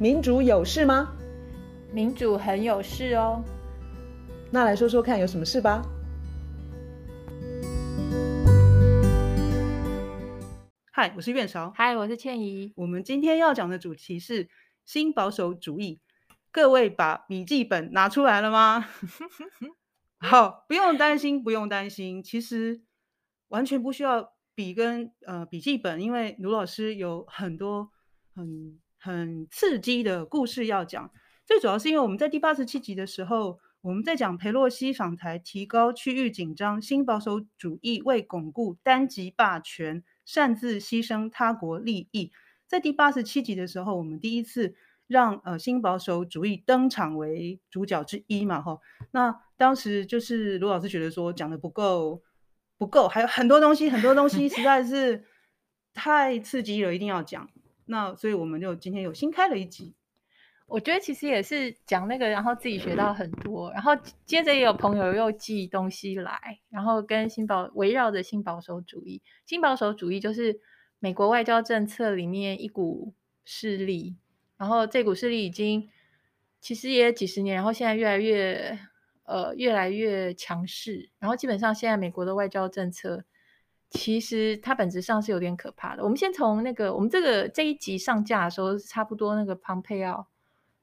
民主有事吗？民主很有事哦。那来说说看，有什么事吧？嗨，我是苑韶。嗨，我是倩怡。我们今天要讲的主题是新保守主义。各位把笔记本拿出来了吗？好，不用担心，不用担心。其实完全不需要笔跟呃笔记本，因为卢老师有很多很。很刺激的故事要讲，最主要是因为我们在第八十七集的时候，我们在讲裴洛西访台，提高区域紧张，新保守主义为巩固单极霸权，擅自牺牲他国利益。在第八十七集的时候，我们第一次让呃新保守主义登场为主角之一嘛，哈。那当时就是卢老师觉得说讲的不够不够，还有很多东西，很多东西实在是太刺激了，一定要讲。那所以我们就今天有新开了一集，我觉得其实也是讲那个，然后自己学到很多，然后接着也有朋友又寄东西来，然后跟新保围绕着新保守主义，新保守主义就是美国外交政策里面一股势力，然后这股势力已经其实也几十年，然后现在越来越呃越来越强势，然后基本上现在美国的外交政策。其实它本质上是有点可怕的。我们先从那个，我们这个这一集上架的时候，差不多那个庞佩奥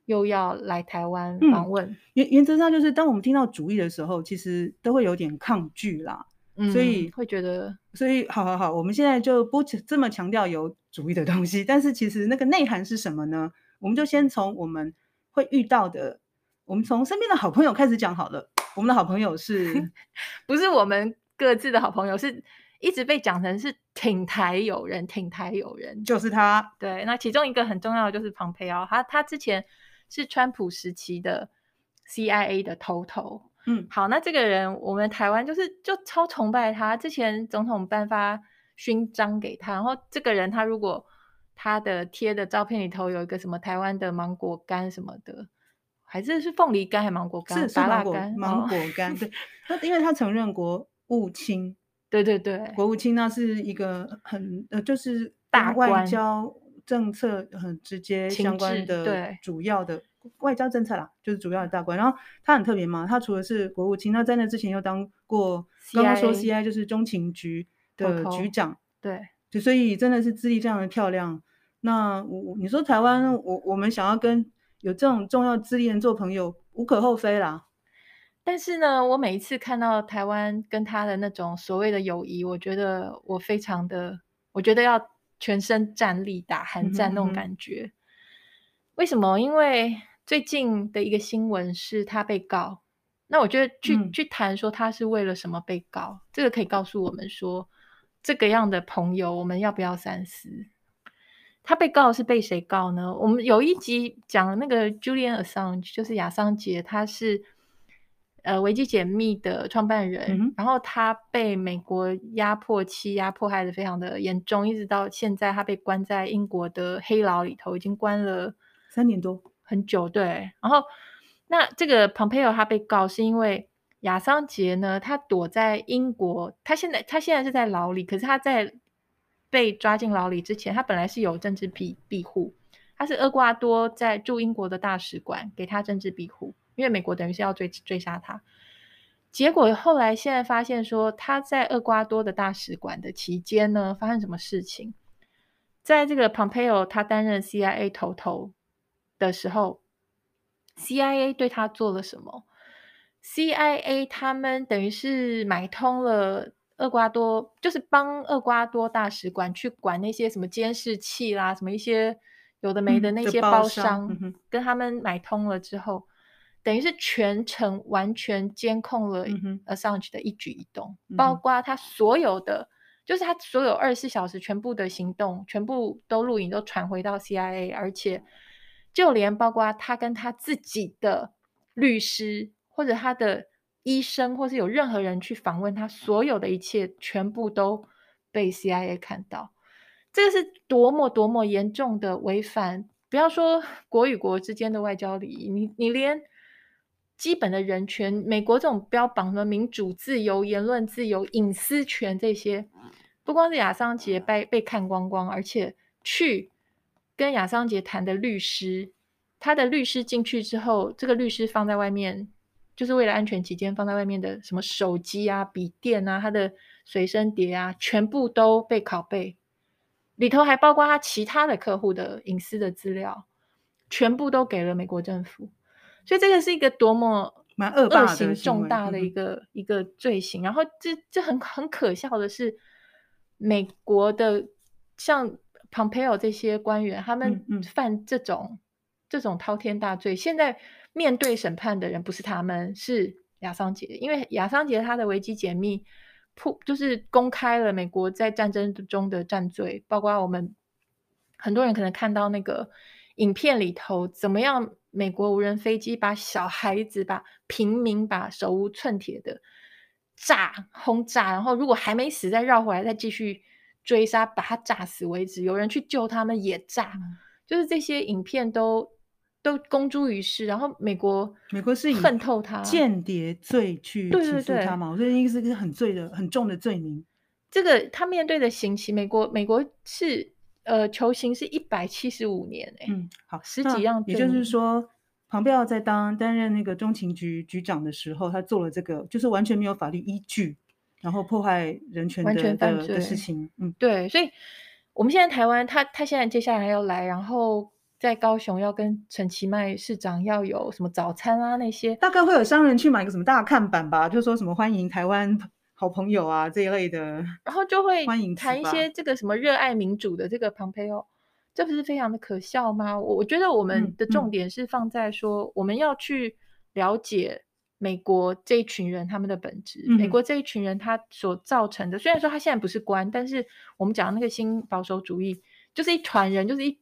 又要来台湾访问。原原则上就是，当我们听到主意的时候，其实都会有点抗拒啦。嗯，所以会觉得，所以好好好，我们现在就不这么强调有主义的东西。但是其实那个内涵是什么呢？我们就先从我们会遇到的，我们从身边的好朋友开始讲好了。我们的好朋友是 不是我们各自的好朋友？是。一直被讲成是挺台友人，挺台友人就是他。对，那其中一个很重要的就是庞培奥，他他之前是川普时期的 CIA 的头头。嗯，好，那这个人我们台湾就是就超崇拜他，之前总统颁发勋章给他，然后这个人他如果他的贴的照片里头有一个什么台湾的芒果干什么的，还是是凤梨干还是芒果干？是是芒果芒果干。对，那因为他曾任国务卿。对对对，国务卿那是一个很呃，就是大外交政策很直接相关的主要的外交政策啦，就是主要的大官。然后他很特别嘛，他除了是国务卿，那在那之前又当过刚刚说 CIA 就是中情局的局长，对，就所以真的是资历非常的漂亮。那我你说台湾，我我们想要跟有这种重要资历人做朋友，无可厚非啦。但是呢，我每一次看到台湾跟他的那种所谓的友谊，我觉得我非常的，我觉得要全身战栗打寒战那种感觉。嗯哼嗯。为什么？因为最近的一个新闻是他被告，那我觉得去、嗯、去谈说他是为了什么被告，这个可以告诉我们说，这个样的朋友我们要不要三思？他被告是被谁告呢？我们有一集讲那个 Julian Assange，就是亚桑杰，他是。呃，维基解密的创办人，嗯、然后他被美国压迫、欺压、迫害的非常的严重，一直到现在，他被关在英国的黑牢里头，已经关了三年多，很久。对，然后那这个庞佩奥他被告是因为亚桑杰呢，他躲在英国，他现在他现在是在牢里，可是他在被抓进牢里之前，他本来是有政治庇庇护，他是厄瓜多在驻英国的大使馆给他政治庇护。因为美国等于是要追追杀他，结果后来现在发现说他在厄瓜多的大使馆的期间呢，发生什么事情？在这个 Pompeo 他担任 CIA 头头的时候，CIA 对他做了什么？CIA 他们等于是买通了厄瓜多，就是帮厄瓜多大使馆去管那些什么监视器啦，什么一些有的没的那些包商，嗯嗯、跟他们买通了之后。等于是全程完全监控了 Assange 的一举一动，嗯、包括他所有的，就是他所有二十四小时全部的行动，全部都录影都传回到 CIA，而且就连包括他跟他自己的律师或者他的医生，或是有任何人去访问他，所有的一切全部都被 CIA 看到。这个是多么多么严重的违反，不要说国与国之间的外交礼仪，你你连。基本的人权，美国这种标榜的民主、自由、言论自由、隐私权这些，不光是亚桑杰被被看光光，而且去跟亚桑杰谈的律师他的律师进去之后，这个律师放在外面，就是为了安全起见，放在外面的什么手机啊、笔电啊、他的随身碟啊，全部都被拷贝，里头还包括他其他的客户的隐私的资料，全部都给了美国政府。所以这个是一个多么蛮恶恶行重大的一个、嗯、一个罪行。然后这这很很可笑的是，美国的像 Pompeo 这些官员，他们犯这种、这种滔天大罪，现在面对审判的人不是他们，是亚桑杰，因为亚桑杰他的危机解密铺就是公开了美国在战争中的战罪，包括我们很多人可能看到那个影片里头怎么样。美国无人飞机把小孩子、把平民、把手无寸铁的炸轰炸，然后如果还没死，再绕回来再继续追杀，把他炸死为止。有人去救他们也炸，嗯、就是这些影片都都公诸于世。然后美国美国是恨透他间谍罪去起诉他嘛？我觉得应该是个很罪的很重的罪名。这个他面对的刑期，美国美国是。呃，求刑是一百七十五年诶。嗯，好，十几样。也就是说，庞贝奥在当担任那个中情局局长的时候，他做了这个，就是完全没有法律依据，然后破坏人权的，的事情。嗯，对。所以，我们现在台湾，他他现在接下来要来，然后在高雄要跟陈其迈市长要有什么早餐啊那些，大概会有商人去买个什么大看板吧，就说什么欢迎台湾。好朋友啊，这一类的，然后就会谈一些这个什么热爱民主的这个庞佩奥，这不是非常的可笑吗？我我觉得我们的重点是放在说，我们要去了解美国这一群人他们的本质，嗯、美国这一群人他所造成的，虽然说他现在不是官，但是我们讲那个新保守主义就是一团人，就是一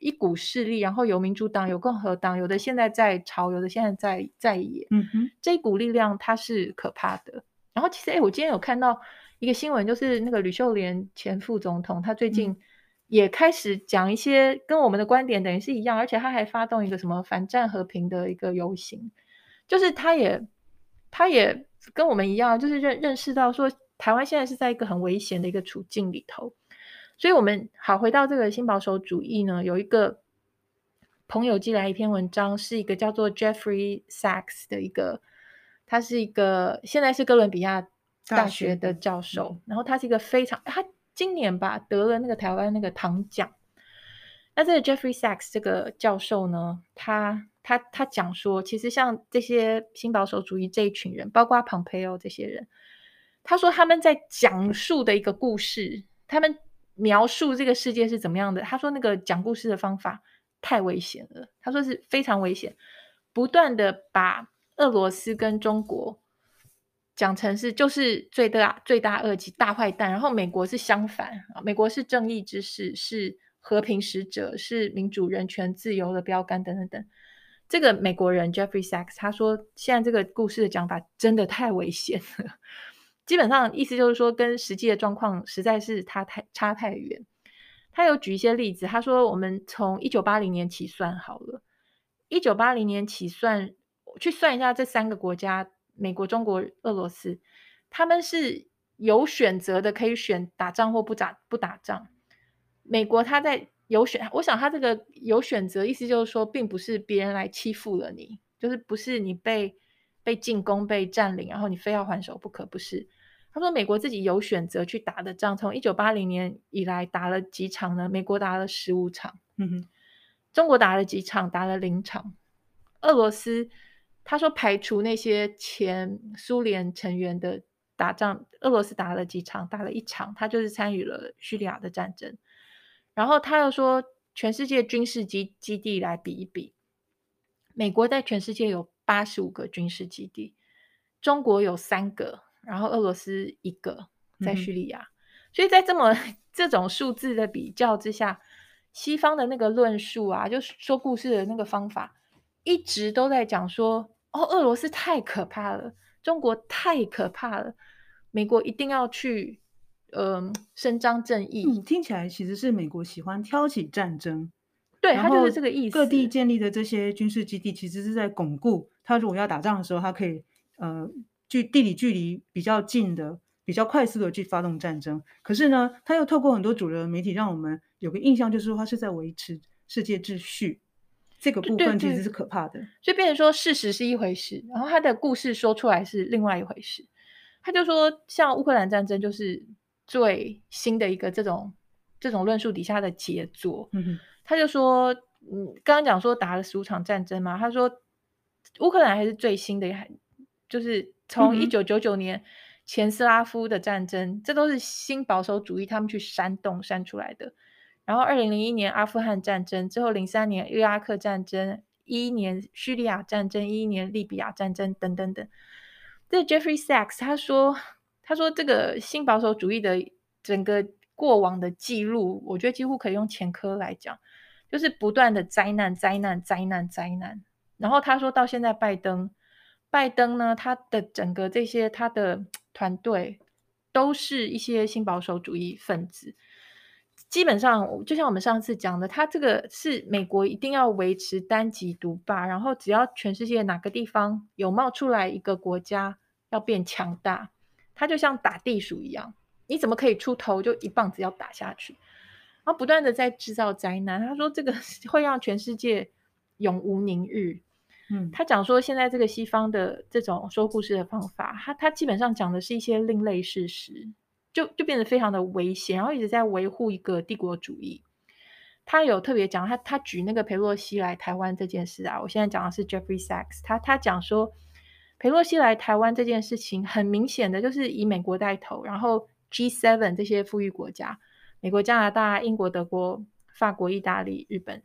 一股势力，然后有民主党，有共和党，有的现在在朝，有的现在在在野，嗯哼，这一股力量它是可怕的。然后其实，哎，我今天有看到一个新闻，就是那个吕秀莲前副总统，他最近也开始讲一些跟我们的观点等于是一样，而且他还发动一个什么反战和平的一个游行，就是他也他也跟我们一样，就是认认识到说台湾现在是在一个很危险的一个处境里头，所以我们好回到这个新保守主义呢，有一个朋友寄来一篇文章，是一个叫做 Jeffrey Sachs 的一个。他是一个现在是哥伦比亚大学的教授，然后他是一个非常他今年吧得了那个台湾那个唐奖。那这个 Jeffrey Sachs 这个教授呢，他他他讲说，其实像这些新保守主义这一群人，包括 Pompeo 这些人，他说他们在讲述的一个故事，他们描述这个世界是怎么样的。他说那个讲故事的方法太危险了，他说是非常危险，不断的把。俄罗斯跟中国讲成是就是最大最大恶极大坏蛋，然后美国是相反啊，美国是正义之士，是和平使者，是民主、人权、自由的标杆等等等。这个美国人 Jeffrey Sachs 他说，现在这个故事的讲法真的太危险了，基本上意思就是说，跟实际的状况实在是差太差太远。他有举一些例子，他说我们从一九八零年起算好了，一九八零年起算。去算一下这三个国家，美国、中国、俄罗斯，他们是有选择的，可以选打仗或不打不打仗。美国他在有选，我想他这个有选择，意思就是说，并不是别人来欺负了你，就是不是你被被进攻、被占领，然后你非要还手不可，不是。他说美国自己有选择去打的仗，从一九八零年以来打了几场呢？美国打了十五场，嗯哼，中国打了几场？打了零场，俄罗斯。他说：“排除那些前苏联成员的打仗，俄罗斯打了几场？打了一场，他就是参与了叙利亚的战争。然后他又说，全世界军事基基地来比一比，美国在全世界有八十五个军事基地，中国有三个，然后俄罗斯一个在叙利亚。嗯、所以在这么这种数字的比较之下，西方的那个论述啊，就是说故事的那个方法，一直都在讲说。”哦，俄罗斯太可怕了，中国太可怕了，美国一定要去，嗯、呃，伸张正义。嗯，听起来其实是美国喜欢挑起战争，对，他就是这个意思。各地建立的这些军事基地，其实是在巩固他如果要打仗的时候，他可以呃距地理距离比较近的、比较快速的去发动战争。可是呢，他又透过很多主流的媒体，让我们有个印象，就是说他是在维持世界秩序。这个部分其实是可怕的。对对对，所以变成说事实是一回事，然后他的故事说出来是另外一回事。他就说，像乌克兰战争就是最新的一个这种这种论述底下的杰作。他就说，嗯，刚刚讲说打了十五场战争嘛，他说乌克兰还是最新的，就是从一九九九年前斯拉夫的战争，嗯、这都是新保守主义他们去煽动煽出来的。然后二零零一年阿富汗战争之后，零三年伊拉克战争，一一年叙利亚战争，一一年利比亚战争等等等。这 Jeffrey Sachs 他说：“他说这个新保守主义的整个过往的记录，我觉得几乎可以用前科来讲，就是不断的灾难、灾难、灾难、灾难。然后他说到现在，拜登，拜登呢，他的整个这些他的团队都是一些新保守主义分子。基本上，就像我们上次讲的，它这个是美国一定要维持单极独霸，然后只要全世界哪个地方有冒出来一个国家。”要变强大，它就像打地鼠一样，你怎么可以出头就一棒子要打下去，然后不断的在制造灾难。他说这个会让全世界永无宁日。嗯，他讲说现在这个西方的这种说故事的方法，他他基本上讲的是一些另类事实，就就变得非常的危险，然后一直在维护一个帝国主义。他有特别讲，他他举那个裴洛西来台湾这件事啊，我现在讲的是 Jeffrey Sachs，他他讲说。裴洛西来台湾这件事情，很明显的就是以美国带头，然后 G7 这些富裕国家，美国、加拿大、英国、德国、法国、意大利、日本，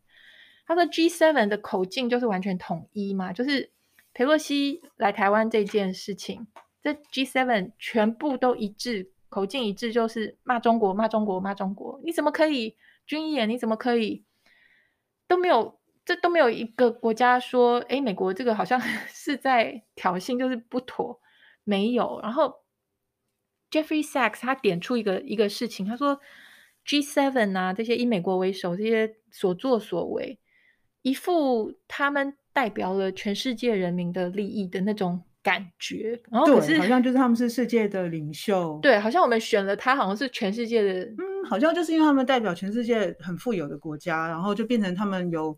他说 G7 的口径就是完全统一嘛，就是裴洛西来台湾这件事情，这 G7 全部都一致，口径一致，就是骂中国、骂中国、骂中国，你怎么可以军演？你怎么可以都没有？这都没有一个国家说，哎，美国这个好像 是在挑衅，就是不妥，没有。然后 Jeffrey Sachs 他点出一个一个事情，他说 G7 啊，这些以美国为首，这些所作所为，一副他们代表了全世界人民的利益的那种感觉。然后可是好像就是他们是世界的领袖，对，好像我们选了他，好像是全世界的，嗯，好像就是因为他们代表全世界很富有的国家，然后就变成他们有。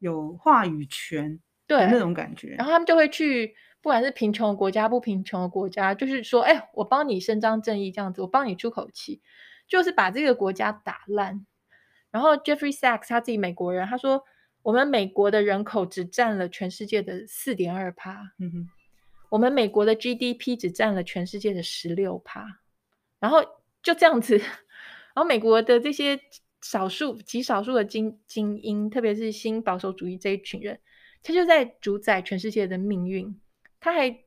有话语权，对那种感觉，然后他们就会去，不管是贫穷的国家不贫穷的国家，就是说，哎，我帮你伸张正义，这样子，我帮你出口气，就是把这个国家打烂。然后 Jeffrey Sachs 他自己美国人，他说，我们美国的人口只占了全世界的四点二趴，嗯哼，我们美国的 GDP 只占了全世界的十六趴，然后就这样子，然后美国的这些。少数极少数的精精英，特别是新保守主义这一群人，他就在主宰全世界的命运。他还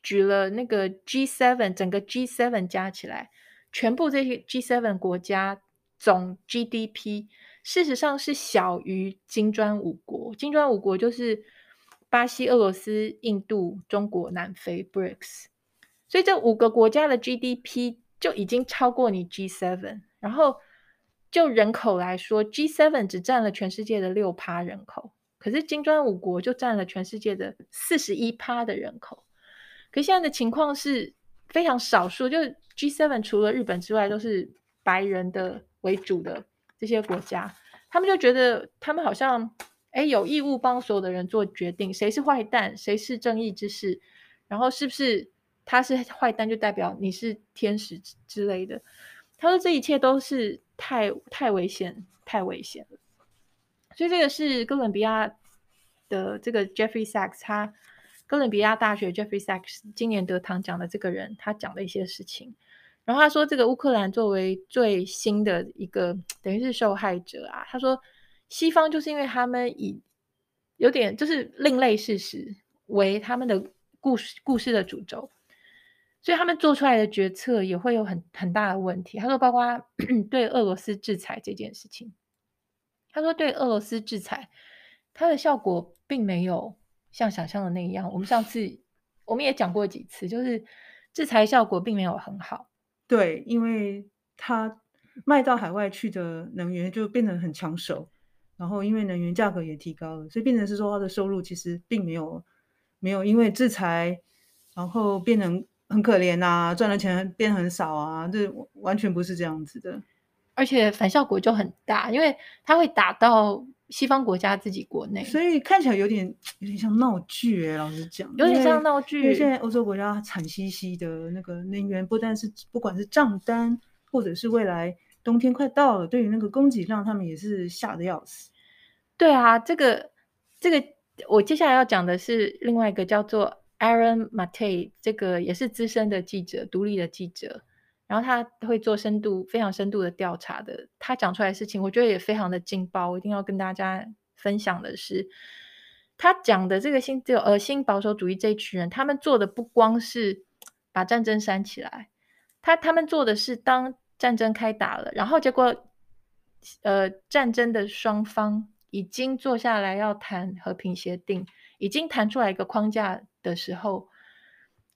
举了那个 G7，整个 G7 加起来，全部这些 G7 国家总 GDP，事实上是小于金砖五国。金砖五国就是巴西、俄罗斯、印度、中国、南非 （BRICS）。所以这五个国家的 GDP 就已经超过你 G7，然后。就人口来说，G7 只占了全世界的六趴人口，可是金砖五国就占了全世界的四十一趴的人口。可现在的情况是非常少数，就 G7 除了日本之外都是白人的为主的这些国家，他们就觉得他们好像诶有义务帮所有的人做决定，谁是坏蛋，谁是正义之士，然后是不是他是坏蛋就代表你是天使之之类的。他说这一切都是。太太危险，太危险了。所以这个是哥伦比亚的这个 Jeffrey Sachs，他哥伦比亚大学 Jeffrey Sachs 今年得糖奖的这个人，他讲的一些事情。然后他说，这个乌克兰作为最新的一个等于是受害者啊，他说西方就是因为他们以有点就是另类事实为他们的故事故事的主轴。所以他们做出来的决策也会有很很大的问题。他说，包括 对俄罗斯制裁这件事情，他说对俄罗斯制裁，它的效果并没有像想象的那样。我们上次我们也讲过几次，就是制裁效果并没有很好。对，因为它卖到海外去的能源就变得很抢手，然后因为能源价格也提高了，所以变成是说他的收入其实并没有没有因为制裁，然后变成。很可怜呐、啊，赚的钱变很少啊，这完全不是这样子的。而且反效果就很大，因为它会打到西方国家自己国内，所以看起来有点有点像闹剧诶。老实讲，有点像闹剧。因为现在欧洲国家惨兮兮的那个能源，不但是不管是账单，或者是未来冬天快到了，对于那个供给量，他们也是吓得要死。对啊，这个这个，我接下来要讲的是另外一个叫做 Aaron Mate，这个也是资深的记者，独立的记者。然后他会做深度、非常深度的调查的。他讲出来的事情，我觉得也非常的劲爆。我一定要跟大家分享的是，他讲的这个新这个呃新保守主义这一群人，他们做的不光是把战争煽起来，他他们做的是当战争开打了，然后结果呃战争的双方已经坐下来要谈和平协定，已经谈出来一个框架的时候。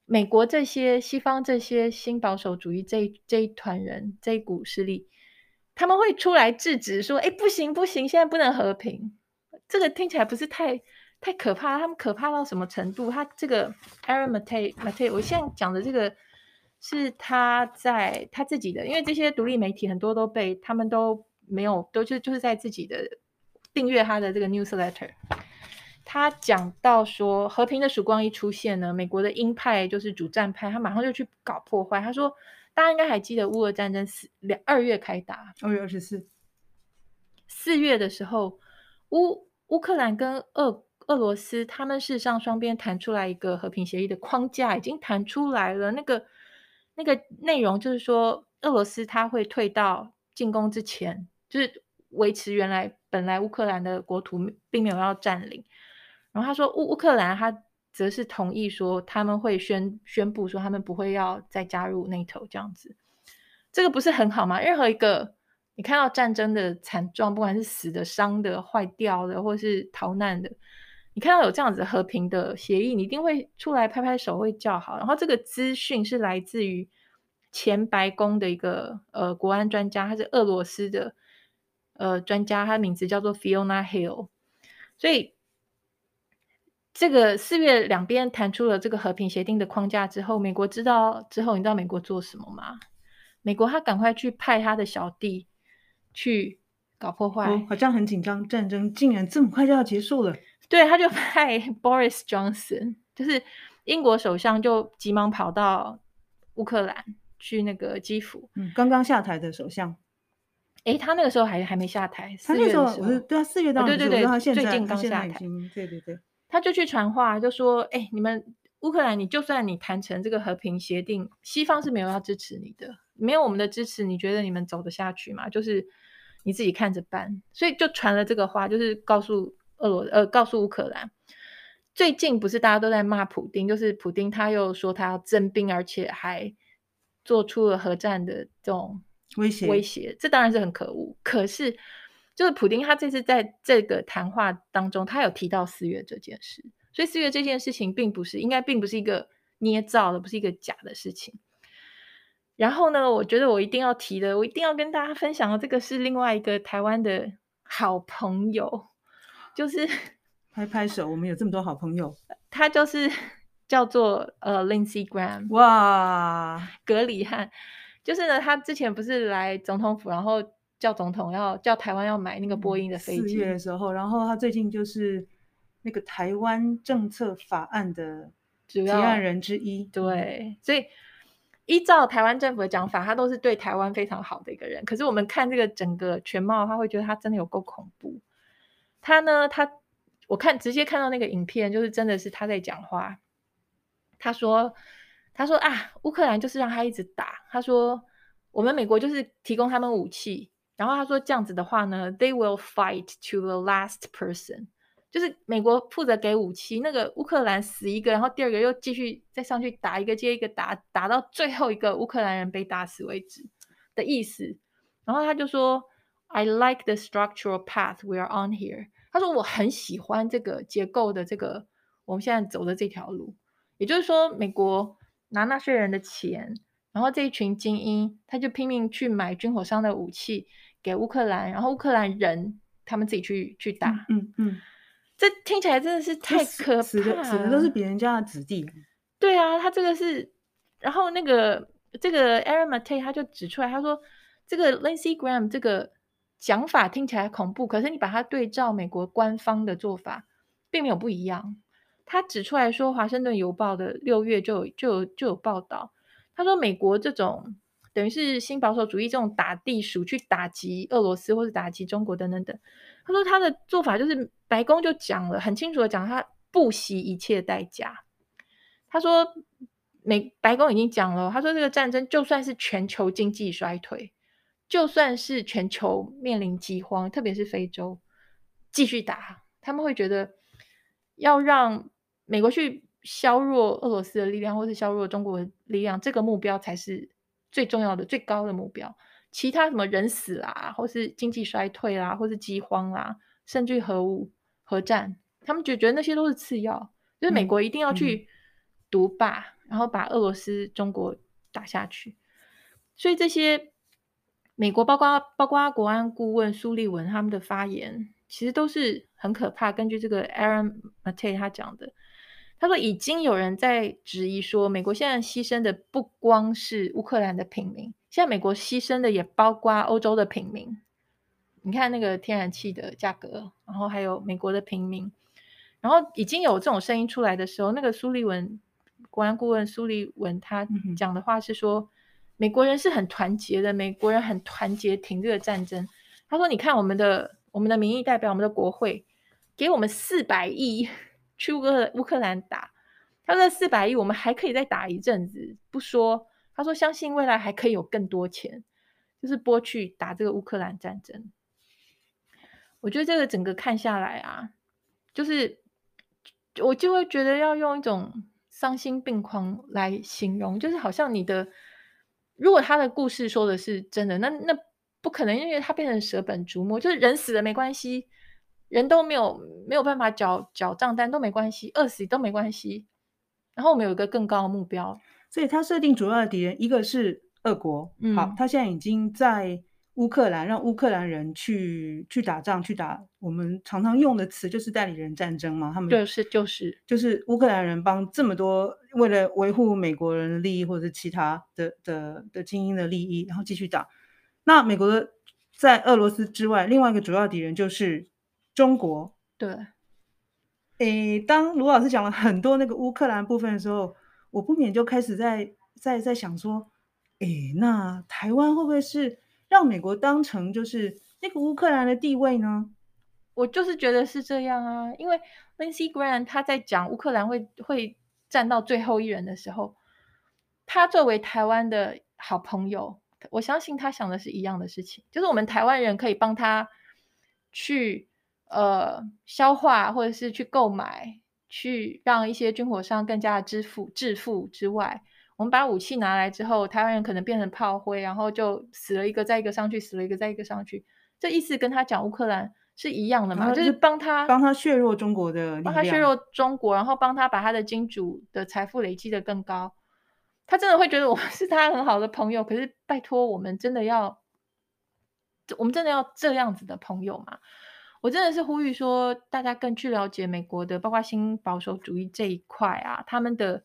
美国这些西方这些新保守主义这这一团人这一股势力，他们会出来制止说：“哎，不行不行，现在不能和平。”这个听起来不是太太可怕？他们可怕到什么程度？他这个 Aaron Mate Mate，我现在讲的这个是他在他自己的，因为这些独立媒体很多都被他们都没有都就就是在自己的订阅他的这个 newsletter。他讲到说，和平的曙光一出现呢，美国的鹰派就是主战派，他马上就去搞破坏。他说，大家应该还记得乌俄战争四两二月开打，二月二十四，四月的时候，乌乌克兰跟俄俄罗斯他们事实上双边谈出来一个和平协议的框架，已经谈出来了。那个那个内容就是说，俄罗斯他会退到进攻之前，就是维持原来本来乌克兰的国土，并没有要占领。然后他说乌乌克兰他则是同意说他们会宣宣布说他们不会要再加入 NATO 这样子，这个不是很好吗？任何一个你看到战争的惨状，不管是死的、伤的、坏掉的，或是逃难的，你看到有这样子和平的协议，你一定会出来拍拍手，会叫好。然后这个资讯是来自于前白宫的一个呃国安专家，他是俄罗斯的呃专家，他的名字叫做 Fiona Hill，所以。这个四月两边谈出了这个和平协定的框架之后，美国知道之后，你知道美国做什么吗？美国他赶快去派他的小弟去搞破坏，好像很紧张，战争竟然这么快就要结束了。对，他就派 Boris Johnson，就是英国首相，就急忙跑到乌克兰去那个基辅。嗯，刚刚下台的首相。诶，他那个时候还还没下台，他那时候我是对啊，四月到、哦，对对对，他现在最近刚下台，对对对。他就去传话，就说：“哎，你们乌克兰，你就算你谈成这个和平协定，西方是没有要支持你的，没有我们的支持，你觉得你们走得下去吗？就是你自己看着办。所以就传了这个话，就是告诉俄罗呃，告诉乌克兰。最近不是大家都在骂普丁，就是普丁他又说他要征兵，而且还做出了核战的这种威胁威胁，这当然是很可恶。可是。”就是普丁，他这次在这个谈话当中，他有提到四月这件事，所以四月这件事情并不是应该并不是一个捏造的，不是一个假的事情。然后呢，我觉得我一定要提的，我一定要跟大家分享的，这个是另外一个台湾的好朋友，就是拍拍手，我们有这么多好朋友，他就是 叫做呃 Lindsey Graham，哇，格里汉，就是呢，他之前不是来总统府，然后。叫总统要叫台湾要买那个波音的飞机。四月的时候，然后他最近就是那个台湾政策法案的提案人之一。对，所以依照台湾政府的讲法，他都是对台湾非常好的一个人。可是我们看这个整个全貌，他会觉得他真的有够恐怖。他呢，他我看直接看到那个影片，就是真的是他在讲话。他说：“他说啊，乌克兰就是让他一直打。他说我们美国就是提供他们武器。”然后他说这样子的话呢，They will fight to the last person，就是美国负责给武器，那个乌克兰死一个，然后第二个又继续再上去打一个接一个打，打到最后一个乌克兰人被打死为止的意思。然后他就说，I like the structural path we are on here。他说我很喜欢这个结构的这个我们现在走的这条路，也就是说，美国拿纳税人的钱。然后这一群精英，他就拼命去买军火商的武器给乌克兰，然后乌克兰人他们自己去去打。嗯嗯，嗯，这听起来真的是太可怕了。死的死的都是别人家的子弟。对啊，他这个是，然后那个这个 Aaron Mate 他就指出来，他说这个 Lindsey Graham 这个讲法听起来恐怖，可是你把它对照美国官方的做法，并没有不一样。他指出来说，《华盛顿邮报》的六月就有就有就有报道，他说美国这种等于是新保守主义这种打地鼠去打击俄罗斯或者打击中国等等等。他说他的做法就是白宫就讲了很清楚的讲，他不惜一切代价。他说美白宫已经讲了，他说这个战争就算是全球经济衰退，就算是全球面临饥荒，特别是非洲继续打，他们会觉得要让。美国去削弱俄罗斯的力量，或是削弱中国的力量，这个目标才是最重要的、最高的目标。其他什么人死啦，或是经济衰退啦，或是饥荒啦，甚至核武、核战，他们就觉得那些都是次要。就是美国一定要去独霸，嗯嗯、然后把俄罗斯、中国打下去。所以这些美国包括包括国安顾问苏利文他们的发言，其实都是很可怕。根据这个 Aaron Mate 他讲的。他说：“已经有人在质疑说，美国现在牺牲的不光是乌克兰的平民，现在美国牺牲的也包括欧洲的平民。你看那个天然气的价格，然后还有美国的平民。然后已经有这种声音出来的时候，那个苏利文国安顾问苏利文他讲的话是说，美国人是很团结的，美国人很团结停这个战争。他说：你看我们的我们的民意代表，我们的国会给我们四百亿。”去乌克乌克兰打，他说四百亿，我们还可以再打一阵子，不说。他说相信未来还可以有更多钱，就是拨去打这个乌克兰战争。我觉得这个整个看下来啊，就是我就会觉得要用一种丧心病狂来形容，就是好像你的，如果他的故事说的是真的，那那不可能，因为他变成舍本逐末，就是人死了没关系。人都没有没有办法缴缴账单都没关系，饿死都没关系。然后我们有一个更高的目标，所以他设定主要的敌人一个是俄国。嗯、好，他现在已经在乌克兰让乌克兰人去去打仗，去打我们常常用的词就是代理人战争嘛。他们就是就是就是乌克兰人帮这么多为了维护美国人的利益或者是其他的的的精英的利益，然后继续打。那美国的在俄罗斯之外，另外一个主要敌人就是。中国对，诶，当卢老师讲了很多那个乌克兰部分的时候，我不免就开始在在在想说，诶，那台湾会不会是让美国当成就是那个乌克兰的地位呢？我就是觉得是这样啊，因为 Lindsey Graham 他在讲乌克兰会会站到最后一人的时候，他作为台湾的好朋友，我相信他想的是一样的事情，就是我们台湾人可以帮他去。呃，消化或者是去购买，去让一些军火商更加的支付致富之外，我们把武器拿来之后，台湾人可能变成炮灰，然后就死了一个再一个上去，死了一个再一个上去。这意思跟他讲乌克兰是一样的嘛？就是帮他帮他削弱中国的，帮他削弱中国，然后帮他把他的金主的财富累积的更高。他真的会觉得我 是他很好的朋友，可是拜托，我们真的要，我们真的要这样子的朋友吗？我真的是呼吁说，大家更去了解美国的，包括新保守主义这一块啊，他们的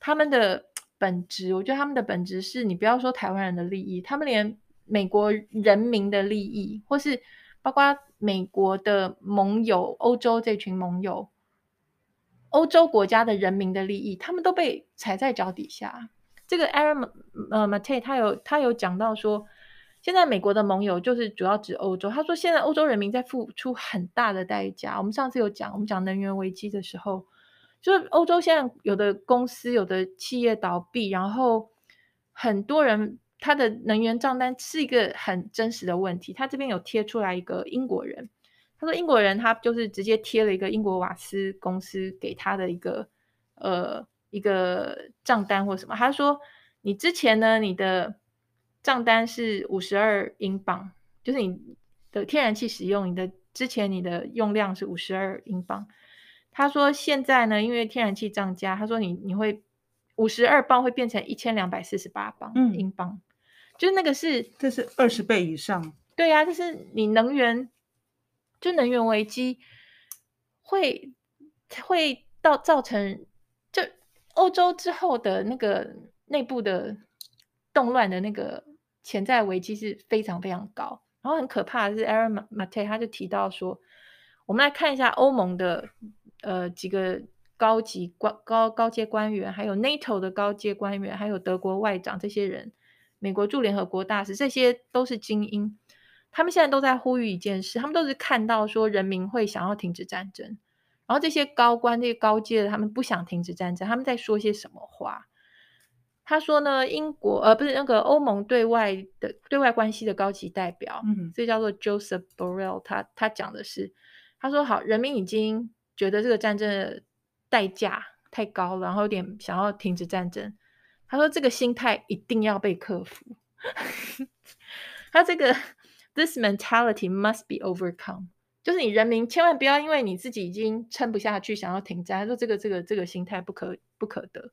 他们的本质，我觉得他们的本质是你不要说台湾人的利益，他们连美国人民的利益，或是包括美国的盟友、欧洲这群盟友、欧洲国家的人民的利益，他们都被踩在脚底下。这个 Aaron 呃 Mate 他有他有讲到说。现在美国的盟友就是主要指欧洲。他说，现在欧洲人民在付出很大的代价。我们上次有讲，我们讲能源危机的时候，就是欧洲现在有的公司、有的企业倒闭，然后很多人他的能源账单是一个很真实的问题。他这边有贴出来一个英国人，他说英国人他就是直接贴了一个英国瓦斯公司给他的一个呃一个账单或什么。他说你之前呢，你的账单是五十二英镑，就是你的天然气使用，你的之前你的用量是五十二英镑。他说现在呢，因为天然气涨价，他说你你会五十二磅会变成一千两百四十八镑英镑，嗯、就是那个是这是二十倍以上。对呀、啊，就是你能源就能源危机会会到造成就欧洲之后的那个内部的动乱的那个。潜在危机是非常非常高。然后很可怕的是，Aaron Mate 他就提到说，我们来看一下欧盟的呃几个高级官高高阶官员，还有 NATO 的高阶官员，还有德国外长这些人，美国驻联合国大使，这些都是精英。他们现在都在呼吁一件事，他们都是看到说人民会想要停止战争，然后这些高官、这些高阶的，他们不想停止战争，他们在说些什么话？他说呢，英国呃不是那个欧盟对外的对外关系的高级代表，嗯，这叫做 Joseph Borrell，他他讲的是，他说好，人民已经觉得这个战争的代价太高了，然后有点想要停止战争。他说这个心态一定要被克服。他这个 This mentality must be overcome，就是你人民千万不要因为你自己已经撑不下去，想要停战。他说这个这个这个心态不可不可得。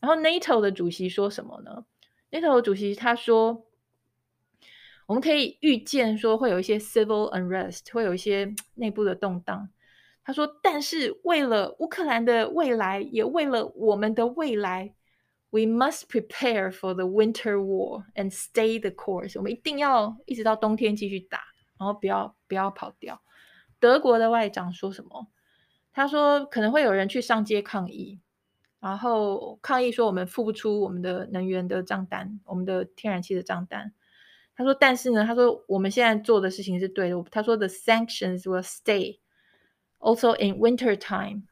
然后 NATO 的主席说什么呢？NATO 主席他说，我们可以预见说会有一些 civil unrest，会有一些内部的动荡。他说，但是为了乌克兰的未来，也为了我们的未来，we must prepare for the winter war and stay the course。我们一定要一直到冬天继续打，然后不要不要跑掉。德国的外长说什么？他说可能会有人去上街抗议。然后抗议说我们付不出我们的能源的账单，我们的天然气的账单。他说，但是呢，他说我们现在做的事情是对的。他说，the sanctions will stay also in winter time,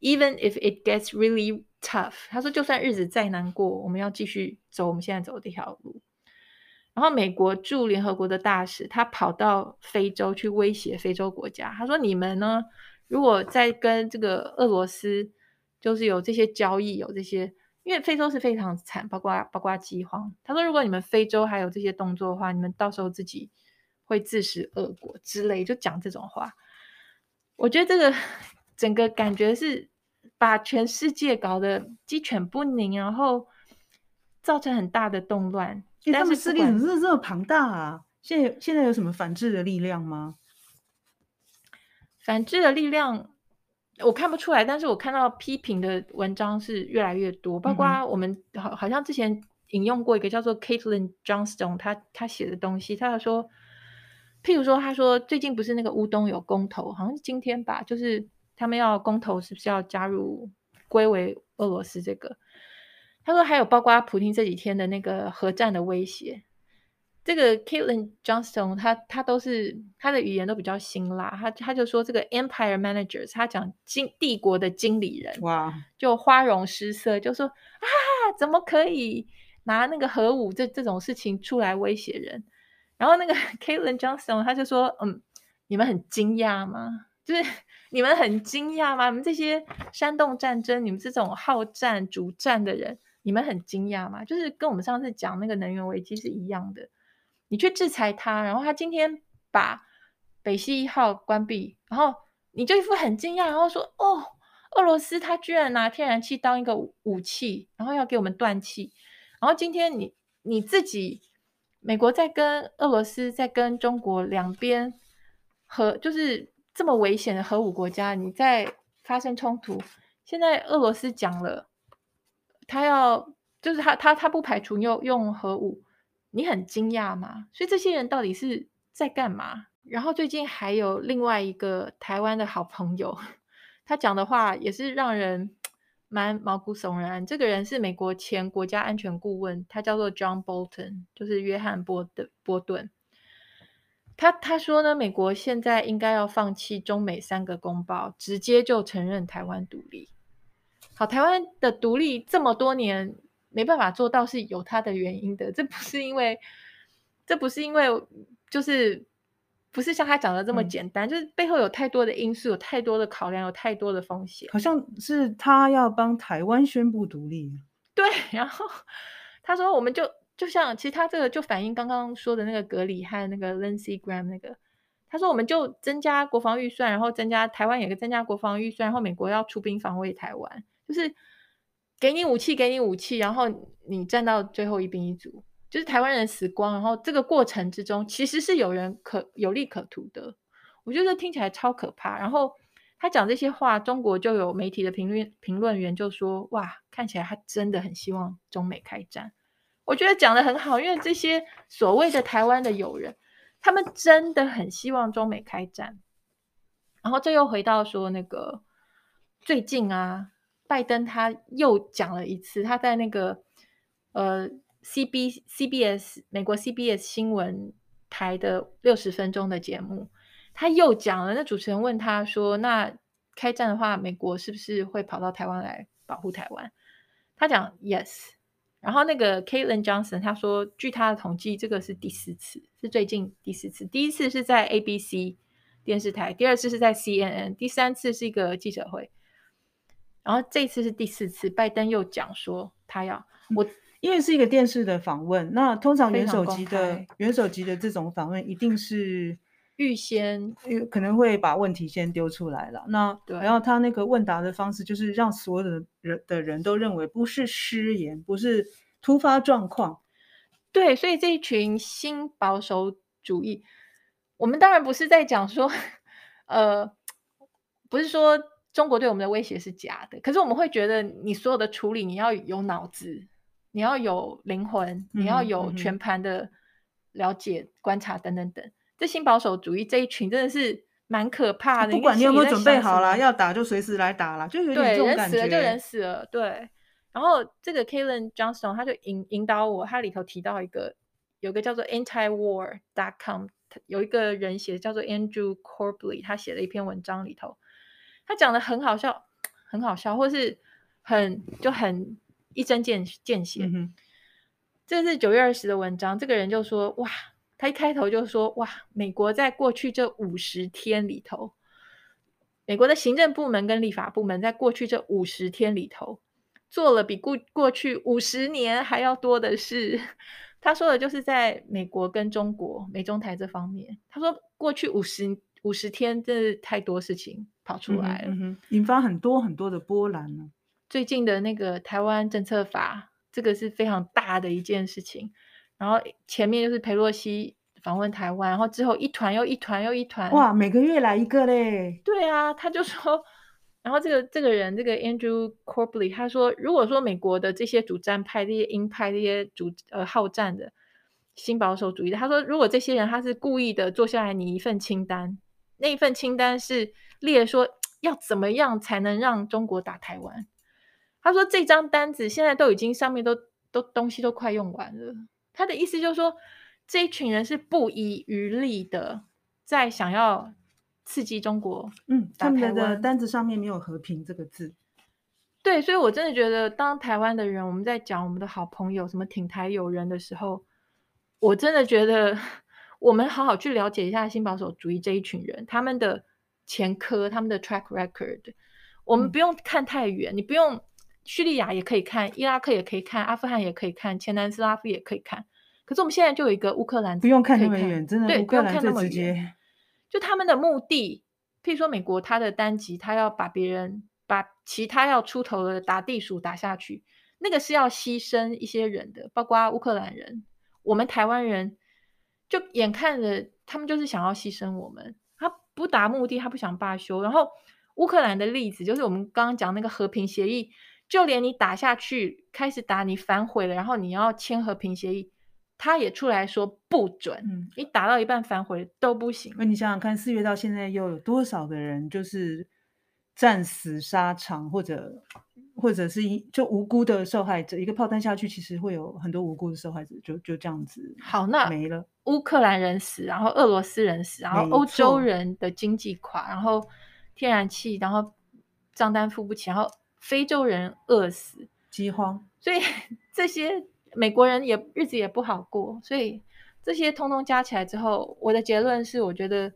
even if it gets really tough。他说，就算日子再难过，我们要继续走我们现在走的这条路。然后美国驻联合国的大使他跑到非洲去威胁非洲国家，他说，你们呢，如果再跟这个俄罗斯。就是有这些交易，有这些，因为非洲是非常惨，包括包括饥荒。他说，如果你们非洲还有这些动作的话，你们到时候自己会自食恶果之类，就讲这种话。我觉得这个整个感觉是把全世界搞得鸡犬不宁，然后造成很大的动乱。欸、他们势力怎么这么庞大啊？现在现在有什么反制的力量吗？反制的力量。我看不出来，但是我看到批评的文章是越来越多，包括我们好好像之前引用过一个叫做 Caitlin Johnstone，他他写的东西，他说，譬如说，他说最近不是那个乌东有公投，好像是今天吧，就是他们要公投，是不是要加入归为俄罗斯这个？他说还有包括普京这几天的那个核战的威胁。这个 Caitlin Johnstone，他他都是他的语言都比较辛辣，他他就说这个 Empire Managers，他讲经帝国的经理人，哇，就花容失色，就说啊，怎么可以拿那个核武这这种事情出来威胁人？然后那个 Caitlin Johnstone，他就说，嗯，你们很惊讶吗？就是 你们很惊讶吗？你们这些煽动战争，你们这种好战主战的人，你们很惊讶吗？就是跟我们上次讲那个能源危机是一样的。你去制裁他，然后他今天把北溪一号关闭，然后你就一副很惊讶，然后说：“哦，俄罗斯他居然拿天然气当一个武器，然后要给我们断气。”然后今天你你自己，美国在跟俄罗斯在跟中国两边核就是这么危险的核武国家，你在发生冲突。现在俄罗斯讲了，他要就是他他他不排除用用核武。你很惊讶吗？所以这些人到底是在干嘛？然后最近还有另外一个台湾的好朋友，他讲的话也是让人蛮毛骨悚然。这个人是美国前国家安全顾问，他叫做 John Bolton，就是约翰波的波顿。他他说呢，美国现在应该要放弃中美三个公报，直接就承认台湾独立。好，台湾的独立这么多年。没办法做到是有它的原因的，这不是因为，这不是因为，就是不是像他讲的这么简单，嗯、就是背后有太多的因素，有太多的考量，有太多的风险。好像是他要帮台湾宣布独立，对。然后他说，我们就就像其实他这个就反映刚刚说的那个格里和那个 Lindsey Graham 那个，他说我们就增加国防预算，然后增加台湾有个增加国防预算，然后美国要出兵防卫台湾，就是。给你武器，给你武器，然后你站到最后一兵一卒，就是台湾人死光，然后这个过程之中其实是有人可有利可图的，我觉得听起来超可怕。然后他讲这些话，中国就有媒体的评论评论员就说：“哇，看起来他真的很希望中美开战。”我觉得讲得很好，因为这些所谓的台湾的友人，他们真的很希望中美开战。然后这又回到说那个最近啊，拜登他又讲了一次，他在那个呃 C B C B S 美国 C B S 新闻台的六十分钟的节目，他又讲了。那主持人问他说：“那开战的话，美国是不是会跑到台湾来保护台湾？”他讲 “Yes”。然后那个 Caitlin Johnson 他说：“据他的统计，这个是第四次，是最近第四次。第一次是在 ABC 电视台，第二次是在 CNN，第三次是一个记者会。然后这次是第四次，拜登又讲说他要我。”因为是一个电视的访问，那通常元首级的元首级的这种访问，一定是预先可能会把问题先丢出来了。那然后他那个问答的方式，就是让所有的人的人都认为不是失言，不是突发状况。对，所以这一群新保守主义，我们当然不是在讲说，呃，不是说中国对我们的威胁是假的，可是我们会觉得你所有的处理，你要有脑子。你要有灵魂，你要有全盘的了解、嗯、观察等等等。这新保守主义这一群真的是蛮可怕的。不管你有没有准备好啦，要打就随时来打啦，就有点这种感觉。对，人死了就人死了。对。然后这个 Caitlin Johnston 他就引引导我，他里头提到一个，有个叫做 antiwar.com，有一个人写的叫做 Andrew Corbally，他写了一篇文章里头，他讲的很好笑，很好笑，或是很就很。一针见见血，嗯，这是九月二十的文章。这个人就说：“哇，他一开头就说：哇，美国在过去这五十天里头，美国的行政部门跟立法部门在过去这五十天里头，做了比过过去五十年还要多的事。”他说的就是在美国跟中国美中台这方面。他说过去五十五十天，真是太多事情跑出来了，嗯，引发很多很多的波澜呢。最近的那个台湾政策法，这个是非常大的一件事情。然后前面就是裴洛西访问台湾，然后之后一团又一团又一团。哇，每个月来一个嘞。对啊，他就说，然后这个这个人，这个 Andrew Corbally，他说，如果说美国的这些主战派、这些鹰派、这些主呃好战的新保守主义的，他说，如果这些人他是故意的做下来你一份清单，那一份清单是列说要怎么样才能让中国打台湾。他说：“这张单子现在都已经上面都都东西都快用完了。他的意思就是说，这一群人是不遗余力的在想要刺激中国。嗯，他们的单子上面没有和平这个字。对，所以我真的觉得，当台湾的人我们在讲我们的好朋友什么挺台友人的时候，我真的觉得我们好好去了解一下新保守主义这一群人他们的前科、他们的 track record。我们不用看太远，嗯、你不用。”叙利亚也可以看，伊拉克也可以看，阿富汗也可以看，前南斯拉夫也可以看。可是我们现在就有一个乌克兰，不用看那么远，真的，对，不用看那么远。就他们的目的，譬如说美国，他的单极，他要把别人，把其他要出头的打地鼠打下去，那个是要牺牲一些人的，包括乌克兰人，我们台湾人，就眼看着他们就是想要牺牲我们，他不达目的，他不想罢休。然后乌克兰的例子，就是我们刚刚讲那个和平协议。就连你打下去，开始打你反悔了，然后你要签和平协议，他也出来说不准。嗯，你打到一半反悔都不行。那你想想看，四月到现在又有多少的人就是战死沙场，或者或者是一就无辜的受害者，一个炮弹下去，其实会有很多无辜的受害者，就就这样子好，那没了。乌克兰人死，然后俄罗斯人死，然后欧洲人的经济垮，然后天然气，然后账单付不起，然后。非洲人饿死、饥荒，所以这些美国人也日子也不好过。所以这些通通加起来之后，我的结论是，我觉得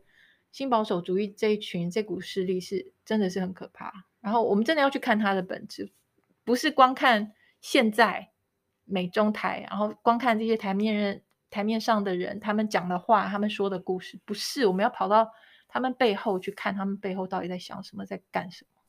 新保守主义这一群这股势力是真的是很可怕。然后我们真的要去看它的本质，不是光看现在美中台，然后光看这些台面人台面上的人他们讲的话、他们说的故事，不是。我们要跑到他们背后去看，他们背后到底在想什么，在干什么。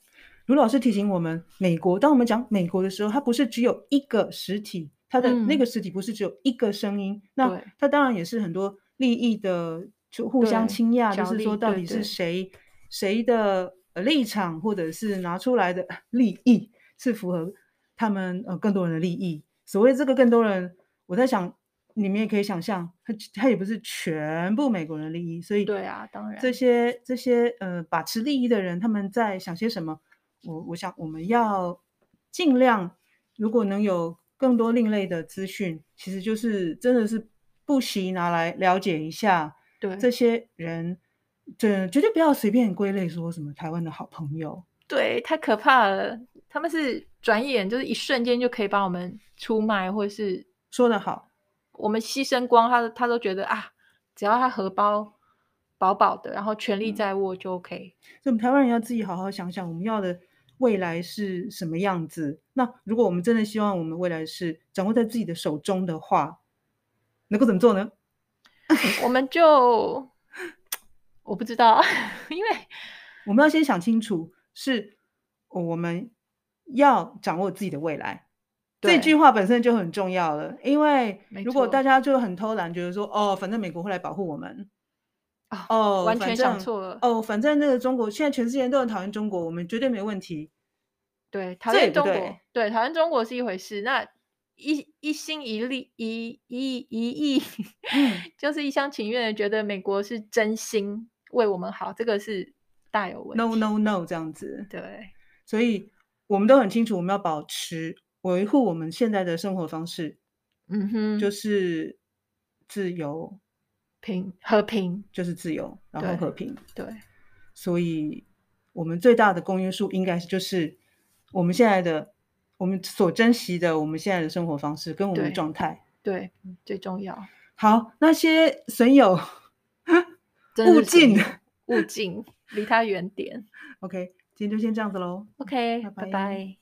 卢老师提醒我们，美国，当我们讲美国的时候，它不是只有一个实体，它的那个实体不是只有一个声音，嗯、那它当然也是很多利益的就互相倾轧，就是说到底是谁谁的立场，或者是拿出来的利益是符合他们呃更多人的利益。所谓这个更多人。我在想，你们也可以想象，他他也不是全部美国人的利益，所以对啊，当然这些这些呃把持利益的人他们在想些什么？我我想我们要尽量，如果能有更多另类的资讯，其实就是真的是不惜拿来了解一下。对这些人，这绝对不要随便归类说什么台湾的好朋友。对，太可怕了。他们是转眼就是一瞬间就可以把我们出卖，或者是说得好，我们牺牲光，他他都觉得啊，只要他荷包饱饱的，然后权力在握就 OK。嗯，所以我们台湾人要自己好好想想，我们要的未来是什么样子。那如果我们真的希望我们未来是掌握在自己的手中的话，能够怎么做呢？我们就我不知道，因为我们要先想清楚，是我们要掌握自己的未来。这句话本身就很重要了，因为如果大家就很偷懒，觉得说哦，反正美国会来保护我们，哦，哦完全想错了。哦，反正那个中国现在全世界都很讨厌中国，我们绝对没问题。对，讨厌中国，对，对，讨厌中国是一回事。那一一心一力一一一意，就是一厢情愿的觉得美国是真心为我们好，这个是大有问题。No no no，这样子。对，所以我们都很清楚，我们要保持。维护我们现在的生活方式，嗯哼，就是自由、平、和平，就是自由，然后和平。对，对，所以我们最大的公约数应该就是我们现在的、我们所珍惜的、我们现在的生活方式跟我们的状态。对，对，最重要。好，那些损友 勿近，勿近，离他远点。OK，今天就先这样子喽。OK，拜拜。拜拜。